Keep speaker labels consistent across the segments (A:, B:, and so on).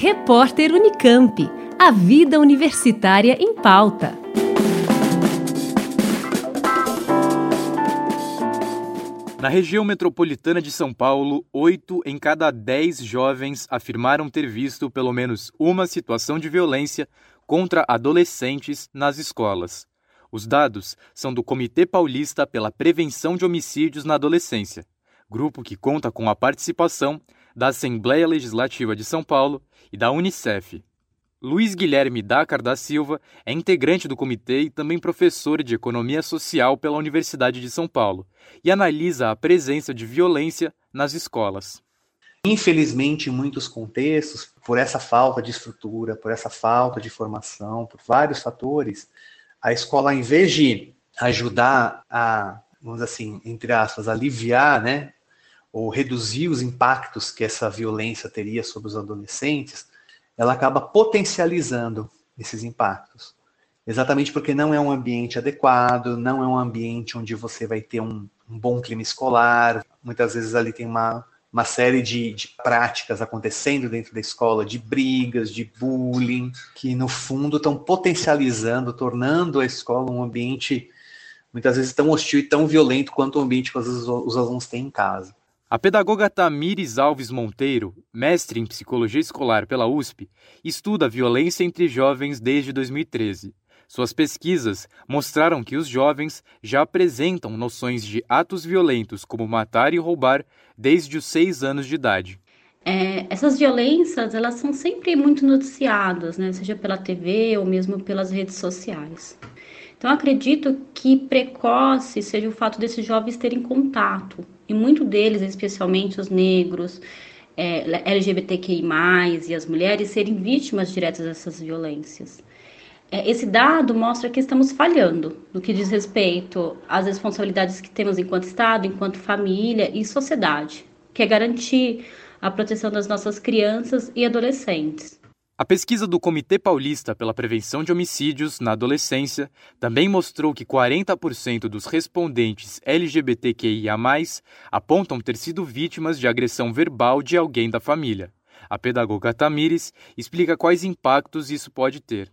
A: Repórter Unicamp. A vida universitária em pauta.
B: Na região metropolitana de São Paulo, oito em cada dez jovens afirmaram ter visto pelo menos uma situação de violência contra adolescentes nas escolas. Os dados são do Comitê Paulista pela Prevenção de Homicídios na Adolescência, grupo que conta com a participação da Assembleia Legislativa de São Paulo e da Unicef. Luiz Guilherme Dacar da Silva é integrante do comitê e também professor de Economia Social pela Universidade de São Paulo e analisa a presença de violência nas escolas.
C: Infelizmente, em muitos contextos, por essa falta de estrutura, por essa falta de formação, por vários fatores, a escola, em vez de ajudar a, vamos assim, entre aspas, aliviar, né, ou reduzir os impactos que essa violência teria sobre os adolescentes, ela acaba potencializando esses impactos. Exatamente porque não é um ambiente adequado, não é um ambiente onde você vai ter um, um bom clima escolar. Muitas vezes ali tem uma, uma série de, de, práticas acontecendo dentro da escola, de brigas, de bullying, que no fundo estão potencializando, tornando a escola um ambiente muitas vezes tão hostil e tão violento quanto o ambiente que os, os alunos têm em casa.
B: A pedagoga Tamires Alves Monteiro, mestre em psicologia escolar pela USP, estuda a violência entre jovens desde 2013. Suas pesquisas mostraram que os jovens já apresentam noções de atos violentos como matar e roubar desde os seis anos de idade.
D: É, essas violências elas são sempre muito noticiadas, né? seja pela TV ou mesmo pelas redes sociais. Então acredito que precoce seja o fato desses jovens terem contato e muito deles, especialmente os negros, é, LGBTQI+, e as mulheres, serem vítimas diretas dessas violências. É, esse dado mostra que estamos falhando no que diz respeito às responsabilidades que temos enquanto Estado, enquanto família e sociedade, que é garantir a proteção das nossas crianças e adolescentes.
B: A pesquisa do Comitê Paulista pela Prevenção de Homicídios na Adolescência também mostrou que 40% dos respondentes LGBTQIA, apontam ter sido vítimas de agressão verbal de alguém da família. A pedagoga Tamires explica quais impactos isso pode ter.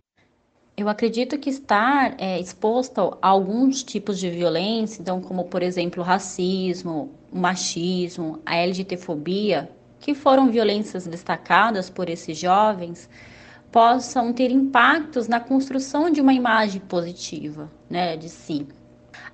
D: Eu acredito que estar é, exposto a alguns tipos de violência, então, como por exemplo racismo, machismo, a LGBTfobia, que foram violências destacadas por esses jovens possam ter impactos na construção de uma imagem positiva né, de si.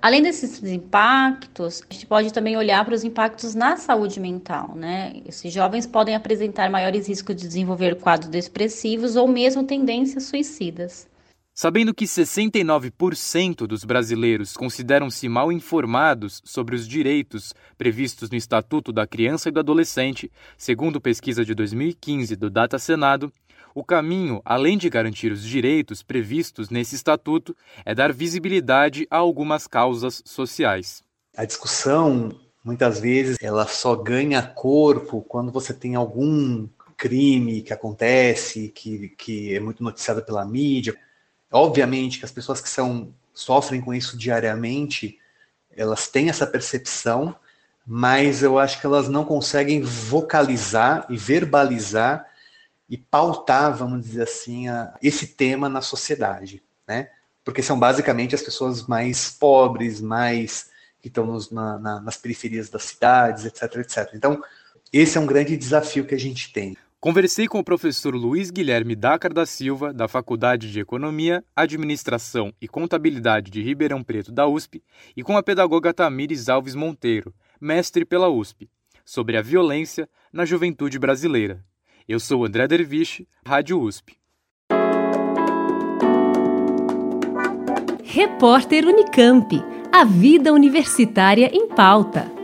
D: Além desses impactos, a gente pode também olhar para os impactos na saúde mental, né? Esses jovens podem apresentar maiores riscos de desenvolver quadros depressivos ou mesmo tendências suicidas.
B: Sabendo que 69% dos brasileiros consideram-se mal informados sobre os direitos previstos no Estatuto da Criança e do Adolescente, segundo pesquisa de 2015 do Data Senado, o caminho, além de garantir os direitos previstos nesse estatuto, é dar visibilidade a algumas causas sociais.
C: A discussão, muitas vezes, ela só ganha corpo quando você tem algum crime que acontece, que, que é muito noticiado pela mídia Obviamente que as pessoas que são sofrem com isso diariamente, elas têm essa percepção, mas eu acho que elas não conseguem vocalizar e verbalizar e pautar, vamos dizer assim, a, esse tema na sociedade, né? Porque são basicamente as pessoas mais pobres, mais que estão nos, na, na, nas periferias das cidades, etc, etc. Então, esse é um grande desafio que a gente tem.
B: Conversei com o professor Luiz Guilherme Dacar da Silva, da Faculdade de Economia, Administração e Contabilidade de Ribeirão Preto da USP, e com a pedagoga Tamires Alves Monteiro, mestre pela USP, sobre a violência na juventude brasileira. Eu sou André Derviche, Rádio USP.
A: Repórter Unicamp. A vida universitária em pauta.